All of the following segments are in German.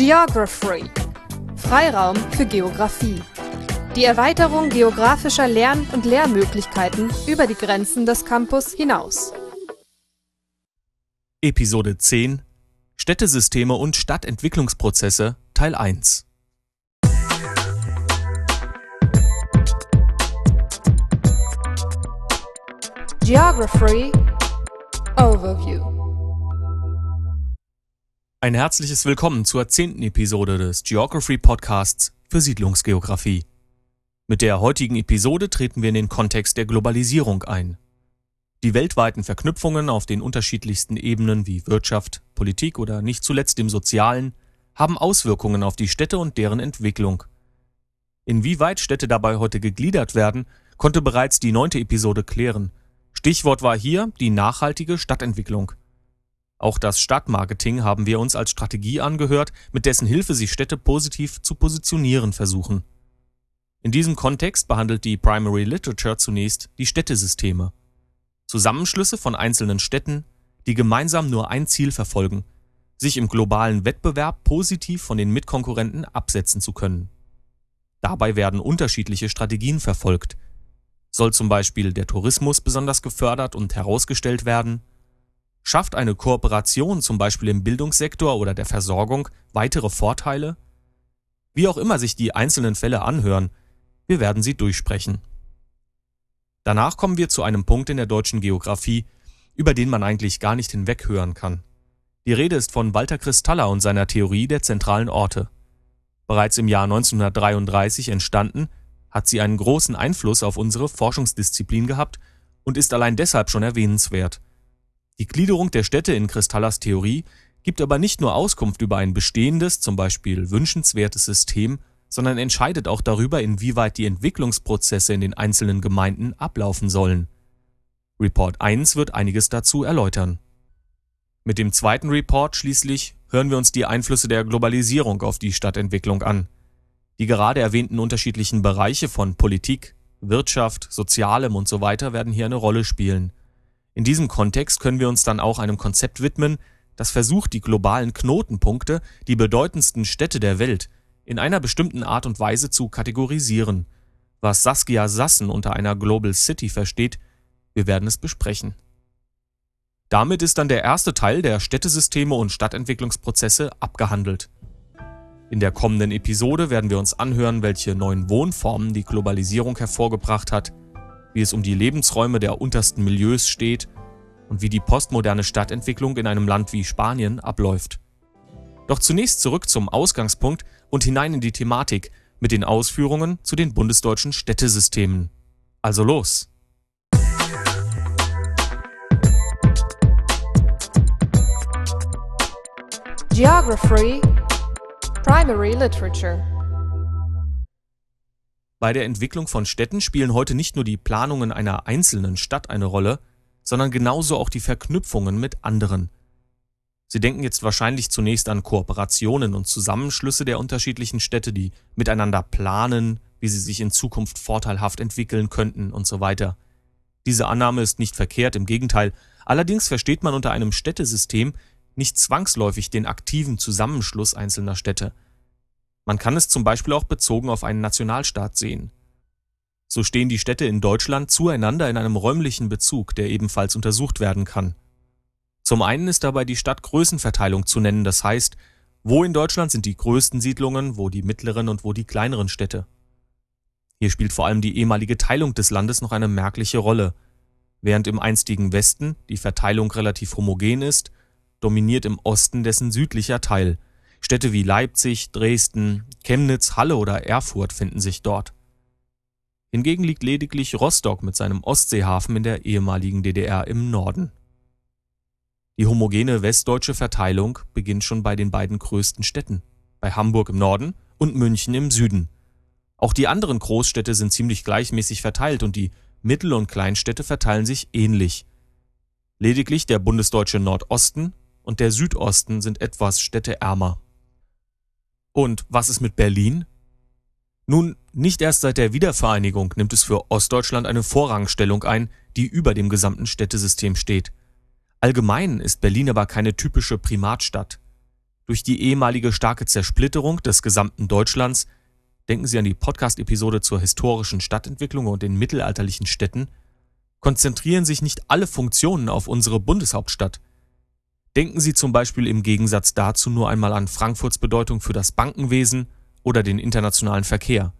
Geography. Freiraum für Geographie. Die Erweiterung geografischer Lern- und Lehrmöglichkeiten über die Grenzen des Campus hinaus. Episode 10 Städtesysteme und Stadtentwicklungsprozesse Teil 1 Geography Overview Ein herzliches Willkommen zur zehnten Episode des Geography Podcasts für Siedlungsgeografie. Mit der heutigen Episode treten wir in den Kontext der Globalisierung ein. Die weltweiten Verknüpfungen auf den unterschiedlichsten Ebenen wie Wirtschaft, Politik oder nicht zuletzt dem Sozialen haben Auswirkungen auf die Städte und deren Entwicklung. Inwieweit Städte dabei heute gegliedert werden, konnte bereits die neunte Episode klären. Stichwort war hier die nachhaltige Stadtentwicklung. Auch das Stadtmarketing haben wir uns als Strategie angehört, mit dessen Hilfe sich Städte positiv zu positionieren versuchen. In diesem Kontext behandelt die Primary Literature zunächst die Städtesysteme. Zusammenschlüsse von einzelnen Städten, die gemeinsam nur ein Ziel verfolgen, sich im globalen Wettbewerb positiv von den Mitkonkurrenten absetzen zu können. Dabei werden unterschiedliche Strategien verfolgt. Soll zum Beispiel der Tourismus besonders gefördert und herausgestellt werden? Schafft eine Kooperation zum Beispiel im Bildungssektor oder der Versorgung weitere Vorteile? Wie auch immer sich die einzelnen Fälle anhören, wir werden sie durchsprechen. Danach kommen wir zu einem Punkt in der deutschen Geographie, über den man eigentlich gar nicht hinweghören kann. Die Rede ist von Walter Kristaller und seiner Theorie der zentralen Orte. Bereits im Jahr 1933 entstanden, hat sie einen großen Einfluss auf unsere Forschungsdisziplin gehabt und ist allein deshalb schon erwähnenswert. Die Gliederung der Städte in Kristallers Theorie gibt aber nicht nur Auskunft über ein bestehendes, zum Beispiel wünschenswertes System, sondern entscheidet auch darüber, inwieweit die Entwicklungsprozesse in den einzelnen Gemeinden ablaufen sollen. Report 1 wird einiges dazu erläutern. Mit dem zweiten Report schließlich hören wir uns die Einflüsse der Globalisierung auf die Stadtentwicklung an. Die gerade erwähnten unterschiedlichen Bereiche von Politik, Wirtschaft, Sozialem und so weiter werden hier eine Rolle spielen. In diesem Kontext können wir uns dann auch einem Konzept widmen, das versucht, die globalen Knotenpunkte, die bedeutendsten Städte der Welt, in einer bestimmten Art und Weise zu kategorisieren. Was Saskia Sassen unter einer Global City versteht, wir werden es besprechen. Damit ist dann der erste Teil der Städtesysteme und Stadtentwicklungsprozesse abgehandelt. In der kommenden Episode werden wir uns anhören, welche neuen Wohnformen die Globalisierung hervorgebracht hat, wie es um die Lebensräume der untersten Milieus steht und wie die postmoderne Stadtentwicklung in einem Land wie Spanien abläuft. Doch zunächst zurück zum Ausgangspunkt und hinein in die Thematik mit den Ausführungen zu den bundesdeutschen Städtesystemen. Also los! Geography Primary Literature Bei der Entwicklung von Städten spielen heute nicht nur die Planungen einer einzelnen Stadt eine Rolle, sondern genauso auch die Verknüpfungen mit anderen. Sie denken jetzt wahrscheinlich zunächst an Kooperationen und Zusammenschlüsse der unterschiedlichen Städte, die miteinander planen, wie sie sich in Zukunft vorteilhaft entwickeln könnten und so weiter. Diese Annahme ist nicht verkehrt, im Gegenteil. Allerdings versteht man unter einem Städtesystem nicht zwangsläufig den aktiven Zusammenschluss einzelner Städte. Man kann es zum Beispiel auch bezogen auf einen Nationalstaat sehen. So stehen die Städte in Deutschland zueinander in einem räumlichen Bezug, der ebenfalls untersucht werden kann. Zum einen ist dabei die Stadtgrößenverteilung zu nennen, das heißt, wo in Deutschland sind die größten Siedlungen, wo die mittleren und wo die kleineren Städte. Hier spielt vor allem die ehemalige Teilung des Landes noch eine merkliche Rolle. Während im einstigen Westen die Verteilung relativ homogen ist, dominiert im Osten dessen südlicher Teil. Städte wie Leipzig, Dresden, Chemnitz, Halle oder Erfurt finden sich dort. Hingegen liegt lediglich Rostock mit seinem Ostseehafen in der ehemaligen DDR im Norden. Die homogene westdeutsche Verteilung beginnt schon bei den beiden größten Städten, bei Hamburg im Norden und München im Süden. Auch die anderen Großstädte sind ziemlich gleichmäßig verteilt und die Mittel- und Kleinstädte verteilen sich ähnlich. Lediglich der bundesdeutsche Nordosten und der Südosten sind etwas städteärmer. Und was ist mit Berlin? Nun, nicht erst seit der Wiedervereinigung nimmt es für Ostdeutschland eine Vorrangstellung ein, die über dem gesamten Städtesystem steht. Allgemein ist Berlin aber keine typische Primatstadt. Durch die ehemalige starke Zersplitterung des gesamten Deutschlands, denken Sie an die Podcast-Episode zur historischen Stadtentwicklung und den mittelalterlichen Städten, konzentrieren sich nicht alle Funktionen auf unsere Bundeshauptstadt. Denken Sie zum Beispiel im Gegensatz dazu nur einmal an Frankfurts Bedeutung für das Bankenwesen oder den internationalen Verkehr.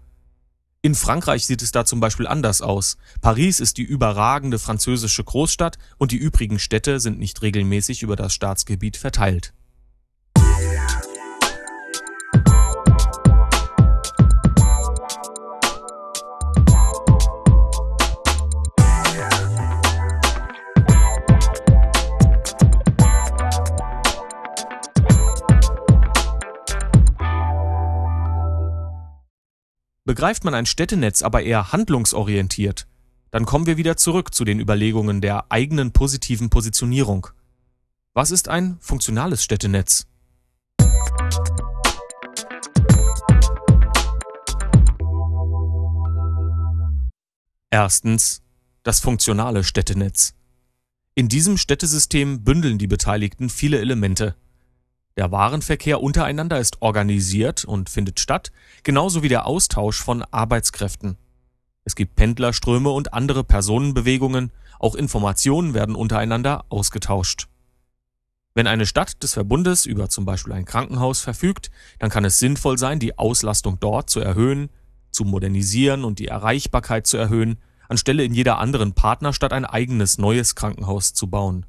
In Frankreich sieht es da zum Beispiel anders aus. Paris ist die überragende französische Großstadt und die übrigen Städte sind nicht regelmäßig über das Staatsgebiet verteilt. Begreift man ein Städtenetz aber eher handlungsorientiert, dann kommen wir wieder zurück zu den Überlegungen der eigenen positiven Positionierung. Was ist ein funktionales Städtenetz? Erstens das funktionale Städtenetz. In diesem Städtesystem bündeln die Beteiligten viele Elemente. Der Warenverkehr untereinander ist organisiert und findet statt, genauso wie der Austausch von Arbeitskräften. Es gibt Pendlerströme und andere Personenbewegungen, auch Informationen werden untereinander ausgetauscht. Wenn eine Stadt des Verbundes über zum Beispiel ein Krankenhaus verfügt, dann kann es sinnvoll sein, die Auslastung dort zu erhöhen, zu modernisieren und die Erreichbarkeit zu erhöhen, anstelle in jeder anderen Partnerstadt ein eigenes neues Krankenhaus zu bauen.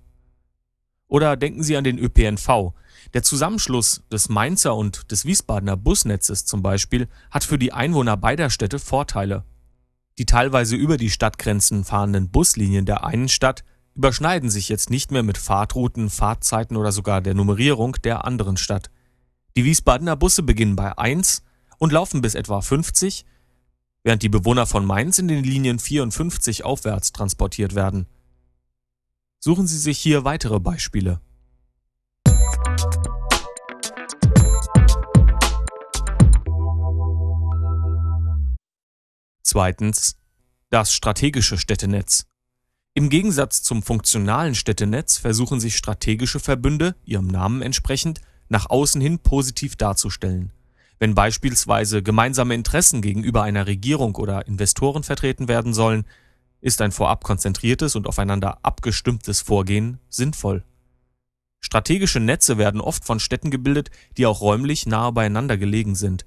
Oder denken Sie an den ÖPNV. Der Zusammenschluss des Mainzer und des Wiesbadener Busnetzes zum Beispiel hat für die Einwohner beider Städte Vorteile. Die teilweise über die Stadtgrenzen fahrenden Buslinien der einen Stadt überschneiden sich jetzt nicht mehr mit Fahrtrouten, Fahrzeiten oder sogar der Nummerierung der anderen Stadt. Die Wiesbadener Busse beginnen bei 1 und laufen bis etwa 50, während die Bewohner von Mainz in den Linien 54 aufwärts transportiert werden. Suchen Sie sich hier weitere Beispiele. Zweitens das strategische Städtenetz. Im Gegensatz zum funktionalen Städtenetz versuchen sich strategische Verbünde, ihrem Namen entsprechend, nach außen hin positiv darzustellen. Wenn beispielsweise gemeinsame Interessen gegenüber einer Regierung oder Investoren vertreten werden sollen, ist ein vorab konzentriertes und aufeinander abgestimmtes Vorgehen sinnvoll. Strategische Netze werden oft von Städten gebildet, die auch räumlich nahe beieinander gelegen sind.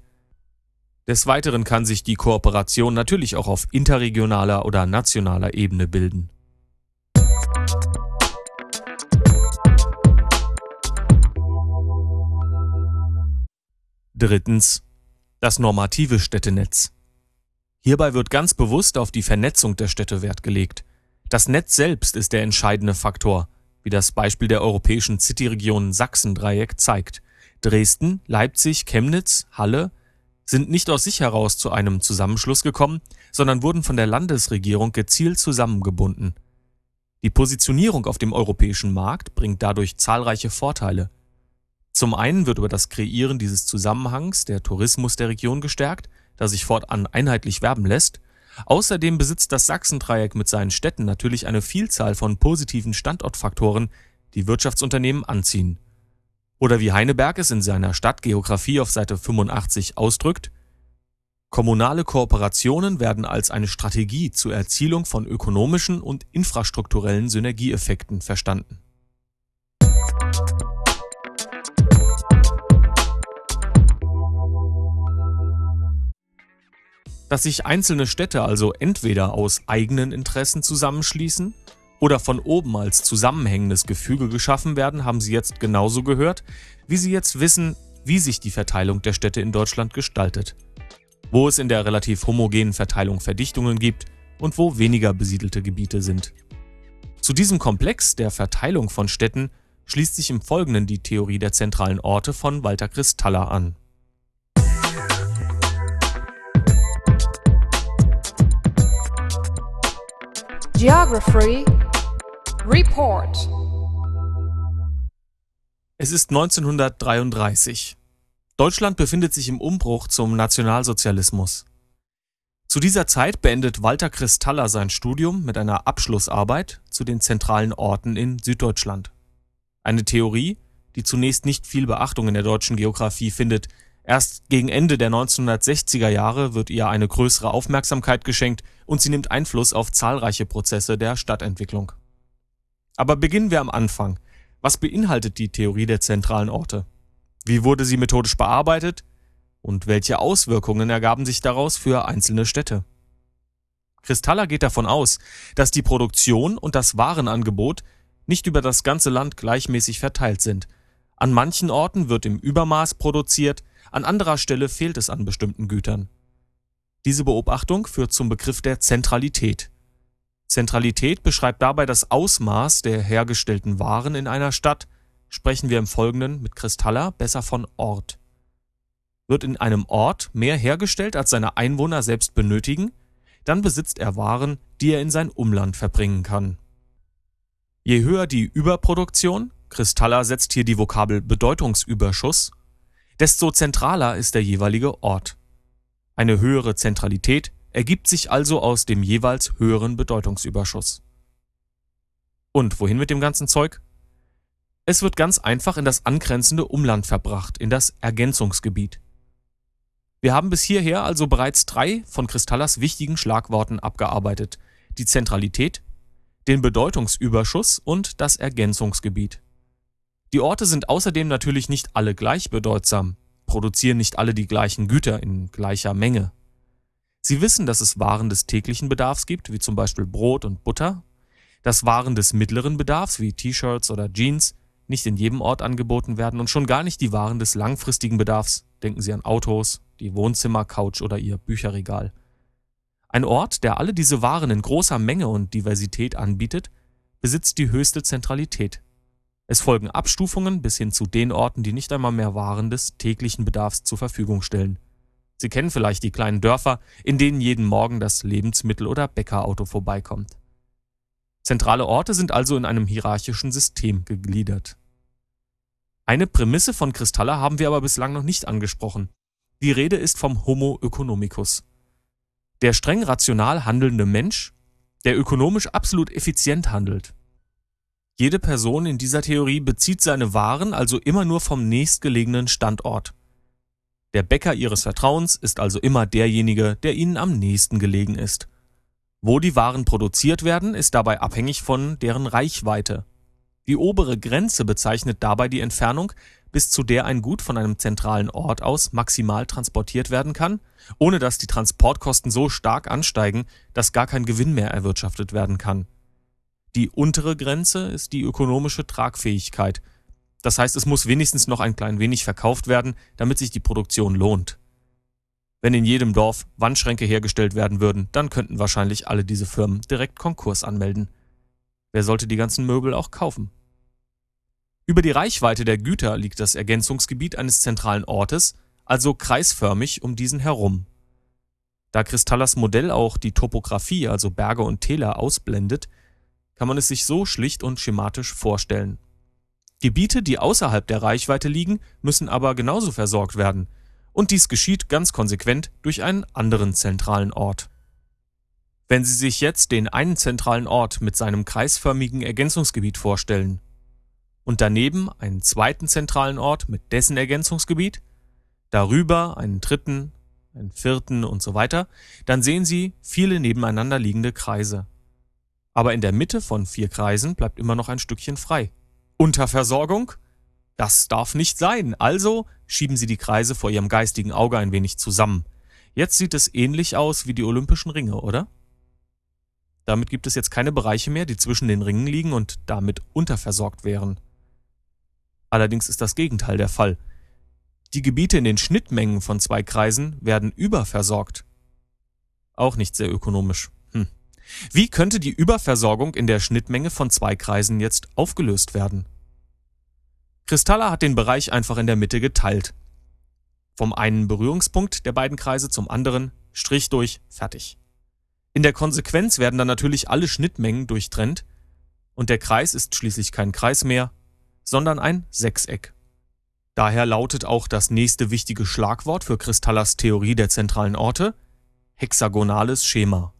Des Weiteren kann sich die Kooperation natürlich auch auf interregionaler oder nationaler Ebene bilden. Drittens. Das normative Städtenetz. Hierbei wird ganz bewusst auf die Vernetzung der Städte Wert gelegt. Das Netz selbst ist der entscheidende Faktor, wie das Beispiel der europäischen Cityregion Sachsen-Dreieck zeigt. Dresden, Leipzig, Chemnitz, Halle sind nicht aus sich heraus zu einem Zusammenschluss gekommen, sondern wurden von der Landesregierung gezielt zusammengebunden. Die Positionierung auf dem europäischen Markt bringt dadurch zahlreiche Vorteile. Zum einen wird über das Kreieren dieses Zusammenhangs der Tourismus der Region gestärkt, da sich fortan einheitlich werben lässt. Außerdem besitzt das Sachsendreieck mit seinen Städten natürlich eine Vielzahl von positiven Standortfaktoren, die Wirtschaftsunternehmen anziehen. Oder wie Heineberg es in seiner Stadtgeografie auf Seite 85 ausdrückt, Kommunale Kooperationen werden als eine Strategie zur Erzielung von ökonomischen und infrastrukturellen Synergieeffekten verstanden. dass sich einzelne Städte also entweder aus eigenen Interessen zusammenschließen oder von oben als zusammenhängendes Gefüge geschaffen werden, haben Sie jetzt genauso gehört, wie Sie jetzt wissen, wie sich die Verteilung der Städte in Deutschland gestaltet. Wo es in der relativ homogenen Verteilung Verdichtungen gibt und wo weniger besiedelte Gebiete sind. Zu diesem Komplex der Verteilung von Städten schließt sich im Folgenden die Theorie der zentralen Orte von Walter Christaller an. Geography Report Es ist 1933. Deutschland befindet sich im Umbruch zum Nationalsozialismus. Zu dieser Zeit beendet Walter Christaller sein Studium mit einer Abschlussarbeit zu den zentralen Orten in Süddeutschland. Eine Theorie, die zunächst nicht viel Beachtung in der deutschen Geografie findet. Erst gegen Ende der 1960er Jahre wird ihr eine größere Aufmerksamkeit geschenkt und sie nimmt Einfluss auf zahlreiche Prozesse der Stadtentwicklung. Aber beginnen wir am Anfang. Was beinhaltet die Theorie der zentralen Orte? Wie wurde sie methodisch bearbeitet? Und welche Auswirkungen ergaben sich daraus für einzelne Städte? Kristalla geht davon aus, dass die Produktion und das Warenangebot nicht über das ganze Land gleichmäßig verteilt sind. An manchen Orten wird im Übermaß produziert, an anderer Stelle fehlt es an bestimmten Gütern. Diese Beobachtung führt zum Begriff der Zentralität. Zentralität beschreibt dabei das Ausmaß der hergestellten Waren in einer Stadt, sprechen wir im Folgenden mit Kristalla besser von Ort. Wird in einem Ort mehr hergestellt, als seine Einwohner selbst benötigen, dann besitzt er Waren, die er in sein Umland verbringen kann. Je höher die Überproduktion, Kristalla setzt hier die Vokabel Bedeutungsüberschuss, desto zentraler ist der jeweilige Ort. Eine höhere Zentralität ergibt sich also aus dem jeweils höheren Bedeutungsüberschuss. Und wohin mit dem ganzen Zeug? Es wird ganz einfach in das angrenzende Umland verbracht, in das Ergänzungsgebiet. Wir haben bis hierher also bereits drei von Kristallas wichtigen Schlagworten abgearbeitet. Die Zentralität, den Bedeutungsüberschuss und das Ergänzungsgebiet. Die Orte sind außerdem natürlich nicht alle gleich bedeutsam, produzieren nicht alle die gleichen Güter in gleicher Menge. Sie wissen, dass es Waren des täglichen Bedarfs gibt, wie zum Beispiel Brot und Butter, dass Waren des mittleren Bedarfs, wie T-Shirts oder Jeans, nicht in jedem Ort angeboten werden und schon gar nicht die Waren des langfristigen Bedarfs, denken Sie an Autos, die Wohnzimmercouch oder Ihr Bücherregal. Ein Ort, der alle diese Waren in großer Menge und Diversität anbietet, besitzt die höchste Zentralität. Es folgen Abstufungen bis hin zu den Orten, die nicht einmal mehr Waren des täglichen Bedarfs zur Verfügung stellen. Sie kennen vielleicht die kleinen Dörfer, in denen jeden Morgen das Lebensmittel- oder Bäckerauto vorbeikommt. Zentrale Orte sind also in einem hierarchischen System gegliedert. Eine Prämisse von Kristalla haben wir aber bislang noch nicht angesprochen. Die Rede ist vom Homo economicus. Der streng rational handelnde Mensch, der ökonomisch absolut effizient handelt. Jede Person in dieser Theorie bezieht seine Waren also immer nur vom nächstgelegenen Standort. Der Bäcker ihres Vertrauens ist also immer derjenige, der ihnen am nächsten gelegen ist. Wo die Waren produziert werden, ist dabei abhängig von deren Reichweite. Die obere Grenze bezeichnet dabei die Entfernung, bis zu der ein Gut von einem zentralen Ort aus maximal transportiert werden kann, ohne dass die Transportkosten so stark ansteigen, dass gar kein Gewinn mehr erwirtschaftet werden kann. Die untere Grenze ist die ökonomische Tragfähigkeit. Das heißt, es muss wenigstens noch ein klein wenig verkauft werden, damit sich die Produktion lohnt. Wenn in jedem Dorf Wandschränke hergestellt werden würden, dann könnten wahrscheinlich alle diese Firmen direkt Konkurs anmelden. Wer sollte die ganzen Möbel auch kaufen? Über die Reichweite der Güter liegt das Ergänzungsgebiet eines zentralen Ortes, also kreisförmig um diesen herum. Da Kristallas Modell auch die Topographie, also Berge und Täler, ausblendet, kann man es sich so schlicht und schematisch vorstellen. Gebiete, die außerhalb der Reichweite liegen, müssen aber genauso versorgt werden, und dies geschieht ganz konsequent durch einen anderen zentralen Ort. Wenn Sie sich jetzt den einen zentralen Ort mit seinem kreisförmigen Ergänzungsgebiet vorstellen und daneben einen zweiten zentralen Ort mit dessen Ergänzungsgebiet, darüber einen dritten, einen vierten und so weiter, dann sehen Sie viele nebeneinander liegende Kreise. Aber in der Mitte von vier Kreisen bleibt immer noch ein Stückchen frei. Unterversorgung? Das darf nicht sein. Also schieben Sie die Kreise vor Ihrem geistigen Auge ein wenig zusammen. Jetzt sieht es ähnlich aus wie die Olympischen Ringe, oder? Damit gibt es jetzt keine Bereiche mehr, die zwischen den Ringen liegen und damit unterversorgt wären. Allerdings ist das Gegenteil der Fall. Die Gebiete in den Schnittmengen von zwei Kreisen werden überversorgt. Auch nicht sehr ökonomisch. Wie könnte die Überversorgung in der Schnittmenge von zwei Kreisen jetzt aufgelöst werden? Kristalla hat den Bereich einfach in der Mitte geteilt. Vom einen Berührungspunkt der beiden Kreise zum anderen, Strich durch, fertig. In der Konsequenz werden dann natürlich alle Schnittmengen durchtrennt und der Kreis ist schließlich kein Kreis mehr, sondern ein Sechseck. Daher lautet auch das nächste wichtige Schlagwort für Kristallas Theorie der zentralen Orte hexagonales Schema.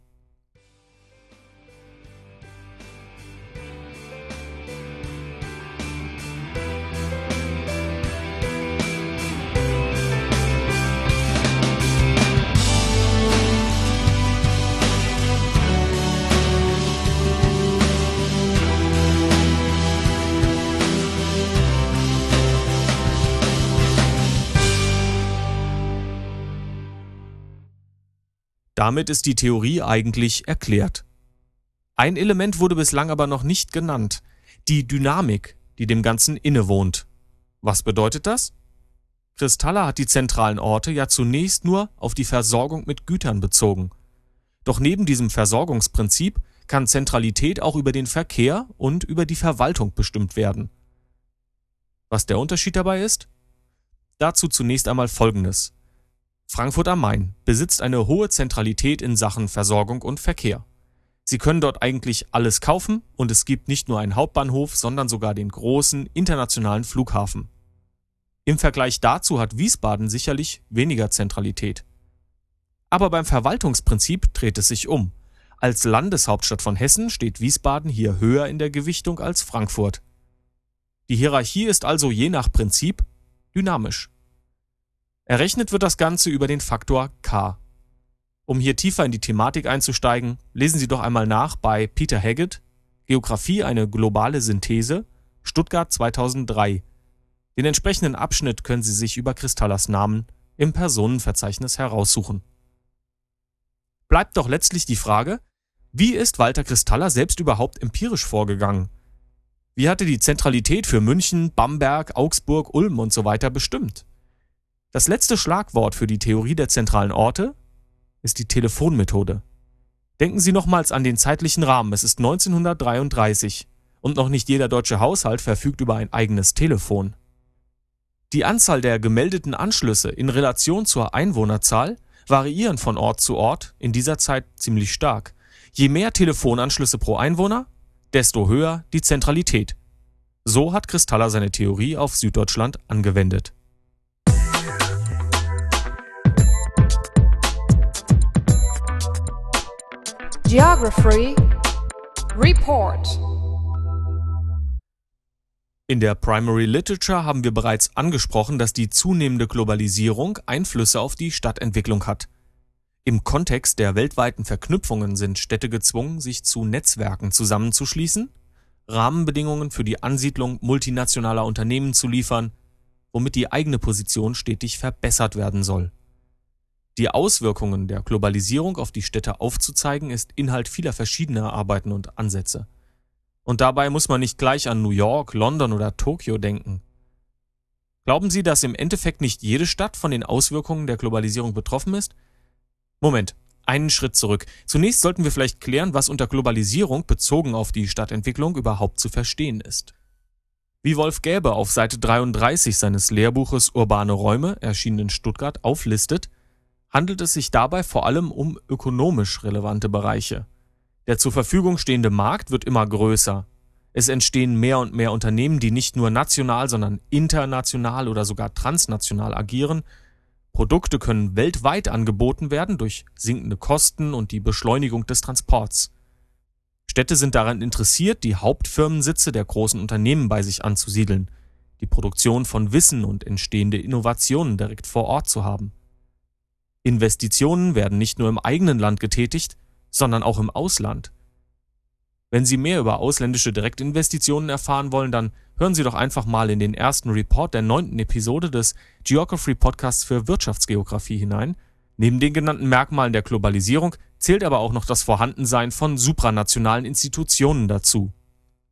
Damit ist die Theorie eigentlich erklärt. Ein Element wurde bislang aber noch nicht genannt, die Dynamik, die dem Ganzen innewohnt. Was bedeutet das? Kristalla hat die zentralen Orte ja zunächst nur auf die Versorgung mit Gütern bezogen. Doch neben diesem Versorgungsprinzip kann Zentralität auch über den Verkehr und über die Verwaltung bestimmt werden. Was der Unterschied dabei ist? Dazu zunächst einmal Folgendes. Frankfurt am Main besitzt eine hohe Zentralität in Sachen Versorgung und Verkehr. Sie können dort eigentlich alles kaufen und es gibt nicht nur einen Hauptbahnhof, sondern sogar den großen internationalen Flughafen. Im Vergleich dazu hat Wiesbaden sicherlich weniger Zentralität. Aber beim Verwaltungsprinzip dreht es sich um. Als Landeshauptstadt von Hessen steht Wiesbaden hier höher in der Gewichtung als Frankfurt. Die Hierarchie ist also je nach Prinzip dynamisch. Errechnet wird das Ganze über den Faktor k. Um hier tiefer in die Thematik einzusteigen, lesen Sie doch einmal nach bei Peter Haggett, Geographie eine globale Synthese, Stuttgart 2003. Den entsprechenden Abschnitt können Sie sich über Kristallas Namen im Personenverzeichnis heraussuchen. Bleibt doch letztlich die Frage, wie ist Walter Kristalla selbst überhaupt empirisch vorgegangen? Wie hatte die Zentralität für München, Bamberg, Augsburg, Ulm und so bestimmt? Das letzte Schlagwort für die Theorie der zentralen Orte ist die Telefonmethode. Denken Sie nochmals an den zeitlichen Rahmen. Es ist 1933 und noch nicht jeder deutsche Haushalt verfügt über ein eigenes Telefon. Die Anzahl der gemeldeten Anschlüsse in Relation zur Einwohnerzahl variieren von Ort zu Ort in dieser Zeit ziemlich stark. Je mehr Telefonanschlüsse pro Einwohner, desto höher die Zentralität. So hat Kristalla seine Theorie auf Süddeutschland angewendet. Geography Report In der Primary Literature haben wir bereits angesprochen, dass die zunehmende Globalisierung Einflüsse auf die Stadtentwicklung hat. Im Kontext der weltweiten Verknüpfungen sind Städte gezwungen, sich zu Netzwerken zusammenzuschließen, Rahmenbedingungen für die Ansiedlung multinationaler Unternehmen zu liefern, womit die eigene Position stetig verbessert werden soll. Die Auswirkungen der Globalisierung auf die Städte aufzuzeigen, ist Inhalt vieler verschiedener Arbeiten und Ansätze. Und dabei muss man nicht gleich an New York, London oder Tokio denken. Glauben Sie, dass im Endeffekt nicht jede Stadt von den Auswirkungen der Globalisierung betroffen ist? Moment, einen Schritt zurück. Zunächst sollten wir vielleicht klären, was unter Globalisierung bezogen auf die Stadtentwicklung überhaupt zu verstehen ist. Wie Wolf Gäbe auf Seite 33 seines Lehrbuches Urbane Räume, erschienen in Stuttgart, auflistet, handelt es sich dabei vor allem um ökonomisch relevante Bereiche. Der zur Verfügung stehende Markt wird immer größer. Es entstehen mehr und mehr Unternehmen, die nicht nur national, sondern international oder sogar transnational agieren. Produkte können weltweit angeboten werden durch sinkende Kosten und die Beschleunigung des Transports. Städte sind daran interessiert, die Hauptfirmensitze der großen Unternehmen bei sich anzusiedeln, die Produktion von Wissen und entstehende Innovationen direkt vor Ort zu haben. Investitionen werden nicht nur im eigenen Land getätigt, sondern auch im Ausland. Wenn Sie mehr über ausländische Direktinvestitionen erfahren wollen, dann hören Sie doch einfach mal in den ersten Report der neunten Episode des Geography Podcasts für Wirtschaftsgeografie hinein. Neben den genannten Merkmalen der Globalisierung zählt aber auch noch das Vorhandensein von supranationalen Institutionen dazu.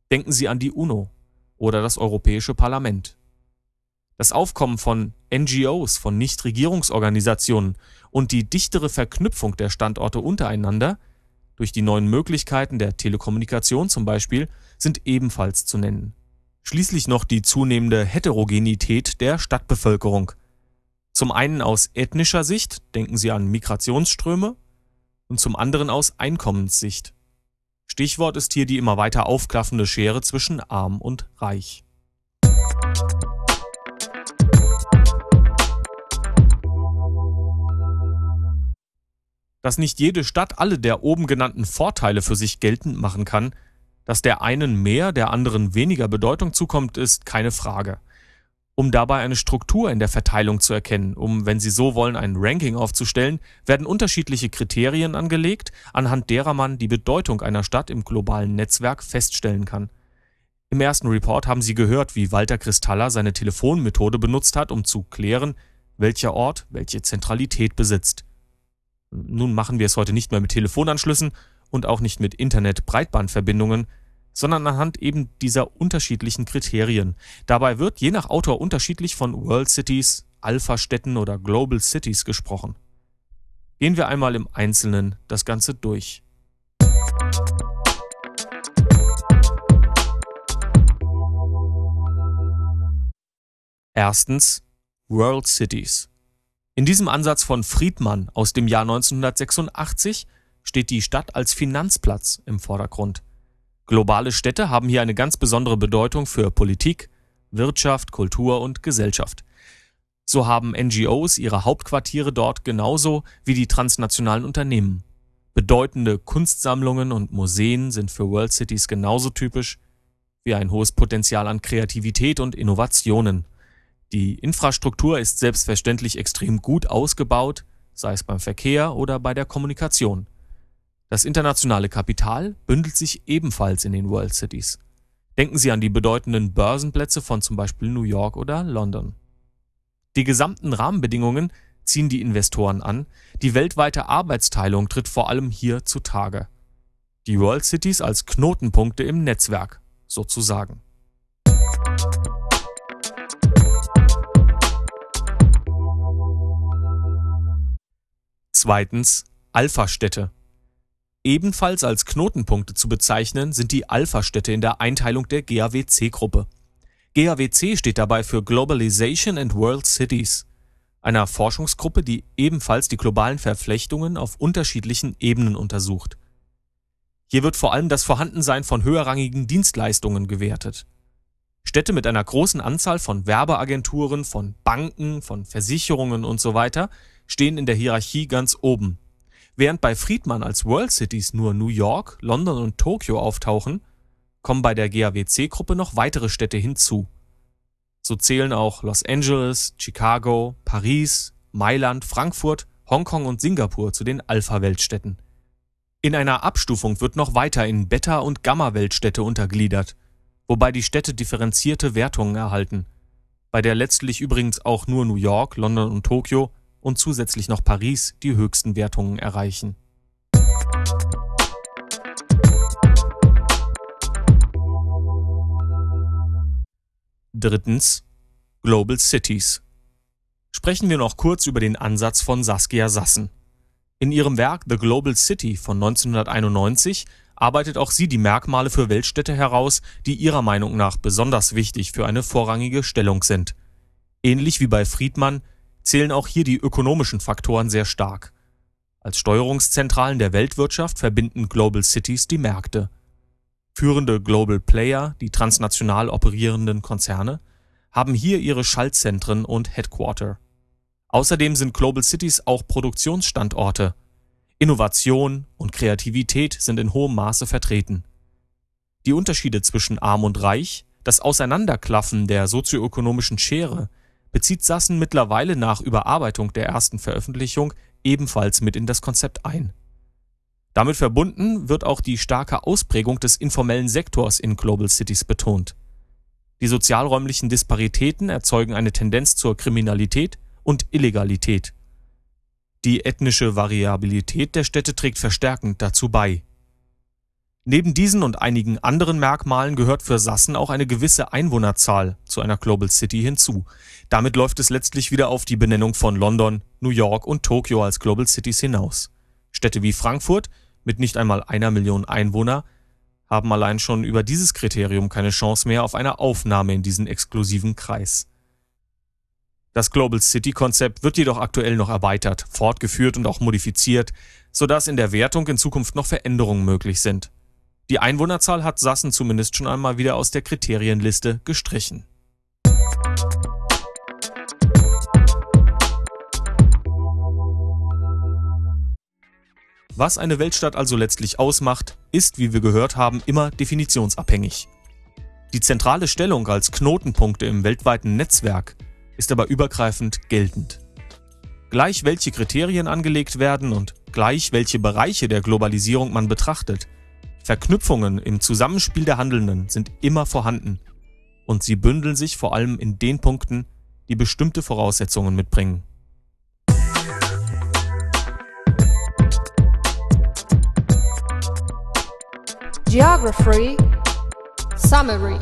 Denken Sie an die UNO oder das Europäische Parlament. Das Aufkommen von NGOs, von Nichtregierungsorganisationen und die dichtere Verknüpfung der Standorte untereinander durch die neuen Möglichkeiten der Telekommunikation zum Beispiel sind ebenfalls zu nennen. Schließlich noch die zunehmende Heterogenität der Stadtbevölkerung. Zum einen aus ethnischer Sicht, denken Sie an Migrationsströme, und zum anderen aus Einkommenssicht. Stichwort ist hier die immer weiter aufklaffende Schere zwischen arm und reich. Dass nicht jede Stadt alle der oben genannten Vorteile für sich geltend machen kann, dass der einen mehr, der anderen weniger Bedeutung zukommt, ist keine Frage. Um dabei eine Struktur in der Verteilung zu erkennen, um, wenn Sie so wollen, ein Ranking aufzustellen, werden unterschiedliche Kriterien angelegt, anhand derer man die Bedeutung einer Stadt im globalen Netzwerk feststellen kann. Im ersten Report haben Sie gehört, wie Walter Kristalla seine Telefonmethode benutzt hat, um zu klären, welcher Ort welche Zentralität besitzt. Nun machen wir es heute nicht mehr mit Telefonanschlüssen und auch nicht mit Internet-Breitbandverbindungen, sondern anhand eben dieser unterschiedlichen Kriterien. Dabei wird je nach Autor unterschiedlich von World Cities, Alpha-Städten oder Global Cities gesprochen. Gehen wir einmal im Einzelnen das Ganze durch. Erstens World Cities. In diesem Ansatz von Friedmann aus dem Jahr 1986 steht die Stadt als Finanzplatz im Vordergrund. Globale Städte haben hier eine ganz besondere Bedeutung für Politik, Wirtschaft, Kultur und Gesellschaft. So haben NGOs ihre Hauptquartiere dort genauso wie die transnationalen Unternehmen. Bedeutende Kunstsammlungen und Museen sind für World Cities genauso typisch wie ein hohes Potenzial an Kreativität und Innovationen. Die Infrastruktur ist selbstverständlich extrem gut ausgebaut, sei es beim Verkehr oder bei der Kommunikation. Das internationale Kapital bündelt sich ebenfalls in den World Cities. Denken Sie an die bedeutenden Börsenplätze von zum Beispiel New York oder London. Die gesamten Rahmenbedingungen ziehen die Investoren an, die weltweite Arbeitsteilung tritt vor allem hier zutage. Die World Cities als Knotenpunkte im Netzwerk, sozusagen. Zweitens Alpha-Städte. Ebenfalls als Knotenpunkte zu bezeichnen sind die Alpha-Städte in der Einteilung der GAWC-Gruppe. GAWC steht dabei für Globalization and World Cities, einer Forschungsgruppe, die ebenfalls die globalen Verflechtungen auf unterschiedlichen Ebenen untersucht. Hier wird vor allem das Vorhandensein von höherrangigen Dienstleistungen gewertet. Städte mit einer großen Anzahl von Werbeagenturen, von Banken, von Versicherungen und so stehen in der Hierarchie ganz oben Während bei Friedman als World Cities nur New York, London und Tokio auftauchen, kommen bei der GAWC-Gruppe noch weitere Städte hinzu. So zählen auch Los Angeles, Chicago, Paris, Mailand, Frankfurt, Hongkong und Singapur zu den Alpha-Weltstädten. In einer Abstufung wird noch weiter in Beta- und Gamma-Weltstädte untergliedert, wobei die Städte differenzierte Wertungen erhalten, bei der letztlich übrigens auch nur New York, London und Tokio und zusätzlich noch Paris die höchsten Wertungen erreichen. Drittens Global Cities. Sprechen wir noch kurz über den Ansatz von Saskia Sassen. In ihrem Werk The Global City von 1991 arbeitet auch sie die Merkmale für Weltstädte heraus, die ihrer Meinung nach besonders wichtig für eine vorrangige Stellung sind. Ähnlich wie bei Friedmann zählen auch hier die ökonomischen Faktoren sehr stark. Als Steuerungszentralen der Weltwirtschaft verbinden Global Cities die Märkte. Führende Global Player, die transnational operierenden Konzerne, haben hier ihre Schaltzentren und Headquarter. Außerdem sind Global Cities auch Produktionsstandorte. Innovation und Kreativität sind in hohem Maße vertreten. Die Unterschiede zwischen arm und reich, das Auseinanderklaffen der sozioökonomischen Schere, bezieht Sassen mittlerweile nach Überarbeitung der ersten Veröffentlichung ebenfalls mit in das Konzept ein. Damit verbunden wird auch die starke Ausprägung des informellen Sektors in Global Cities betont. Die sozialräumlichen Disparitäten erzeugen eine Tendenz zur Kriminalität und Illegalität. Die ethnische Variabilität der Städte trägt verstärkend dazu bei Neben diesen und einigen anderen Merkmalen gehört für Sassen auch eine gewisse Einwohnerzahl zu einer Global City hinzu. Damit läuft es letztlich wieder auf die Benennung von London, New York und Tokio als Global Cities hinaus. Städte wie Frankfurt mit nicht einmal einer Million Einwohner haben allein schon über dieses Kriterium keine Chance mehr auf eine Aufnahme in diesen exklusiven Kreis. Das Global City Konzept wird jedoch aktuell noch erweitert, fortgeführt und auch modifiziert, sodass in der Wertung in Zukunft noch Veränderungen möglich sind. Die Einwohnerzahl hat Sassen zumindest schon einmal wieder aus der Kriterienliste gestrichen. Was eine Weltstadt also letztlich ausmacht, ist, wie wir gehört haben, immer definitionsabhängig. Die zentrale Stellung als Knotenpunkte im weltweiten Netzwerk ist aber übergreifend geltend. Gleich welche Kriterien angelegt werden und gleich welche Bereiche der Globalisierung man betrachtet, Verknüpfungen im Zusammenspiel der Handelnden sind immer vorhanden und sie bündeln sich vor allem in den Punkten, die bestimmte Voraussetzungen mitbringen. Geography Summary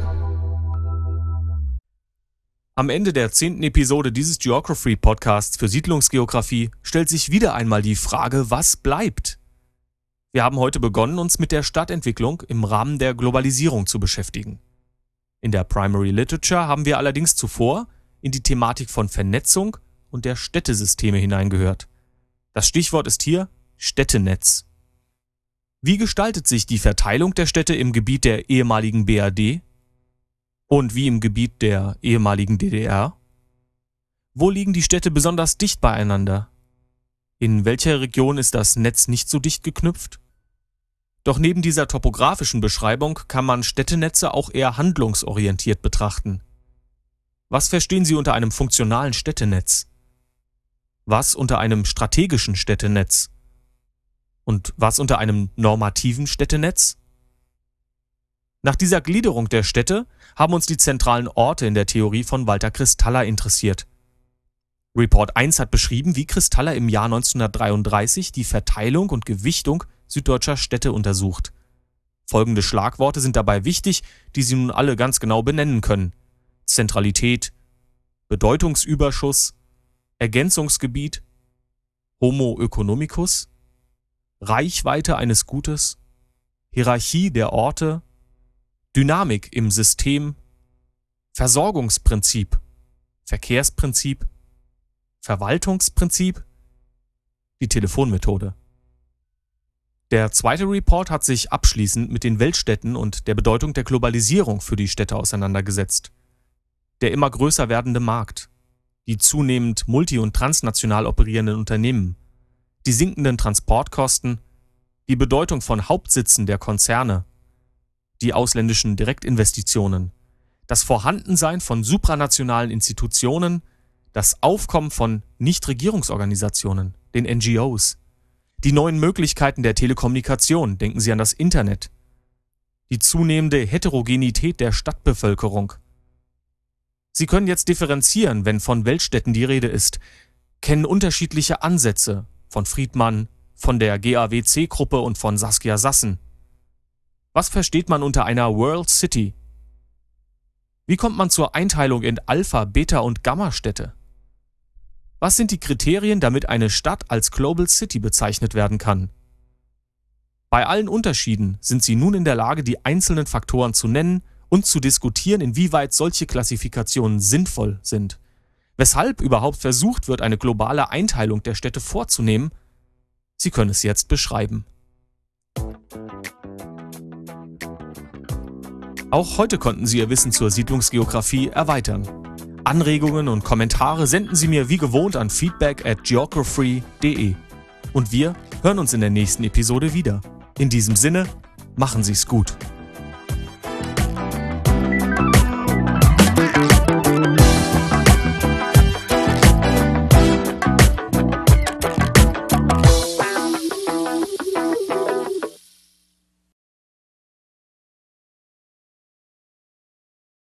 am Ende der zehnten Episode dieses Geography Podcasts für Siedlungsgeografie stellt sich wieder einmal die Frage, was bleibt? Wir haben heute begonnen, uns mit der Stadtentwicklung im Rahmen der Globalisierung zu beschäftigen. In der Primary Literature haben wir allerdings zuvor in die Thematik von Vernetzung und der Städtesysteme hineingehört. Das Stichwort ist hier Städtenetz. Wie gestaltet sich die Verteilung der Städte im Gebiet der ehemaligen BRD und wie im Gebiet der ehemaligen DDR? Wo liegen die Städte besonders dicht beieinander? In welcher Region ist das Netz nicht so dicht geknüpft? Doch neben dieser topografischen Beschreibung kann man Städtenetze auch eher handlungsorientiert betrachten. Was verstehen Sie unter einem funktionalen Städtenetz? Was unter einem strategischen Städtenetz? Und was unter einem normativen Städtenetz? Nach dieser Gliederung der Städte haben uns die zentralen Orte in der Theorie von Walter Kristaller interessiert. Report 1 hat beschrieben, wie Kristaller im Jahr 1933 die Verteilung und Gewichtung süddeutscher Städte untersucht. Folgende Schlagworte sind dabei wichtig, die Sie nun alle ganz genau benennen können. Zentralität, Bedeutungsüberschuss, Ergänzungsgebiet, Homo economicus, Reichweite eines Gutes, Hierarchie der Orte, Dynamik im System, Versorgungsprinzip, Verkehrsprinzip, Verwaltungsprinzip, die Telefonmethode. Der zweite Report hat sich abschließend mit den Weltstädten und der Bedeutung der Globalisierung für die Städte auseinandergesetzt. Der immer größer werdende Markt, die zunehmend multi- und transnational operierenden Unternehmen, die sinkenden Transportkosten, die Bedeutung von Hauptsitzen der Konzerne, die ausländischen Direktinvestitionen, das Vorhandensein von supranationalen Institutionen, das Aufkommen von Nichtregierungsorganisationen, den NGOs, die neuen Möglichkeiten der Telekommunikation, denken Sie an das Internet, die zunehmende Heterogenität der Stadtbevölkerung. Sie können jetzt differenzieren, wenn von Weltstädten die Rede ist, kennen unterschiedliche Ansätze, von Friedmann, von der GAWC-Gruppe und von Saskia Sassen. Was versteht man unter einer World City? Wie kommt man zur Einteilung in Alpha, Beta und Gamma-Städte? Was sind die Kriterien, damit eine Stadt als Global City bezeichnet werden kann? Bei allen Unterschieden sind Sie nun in der Lage, die einzelnen Faktoren zu nennen und zu diskutieren, inwieweit solche Klassifikationen sinnvoll sind weshalb überhaupt versucht wird, eine globale Einteilung der Städte vorzunehmen, Sie können es jetzt beschreiben. Auch heute konnten Sie Ihr Wissen zur Siedlungsgeografie erweitern. Anregungen und Kommentare senden Sie mir wie gewohnt an feedback at geography.de. Und wir hören uns in der nächsten Episode wieder. In diesem Sinne, machen Sie es gut.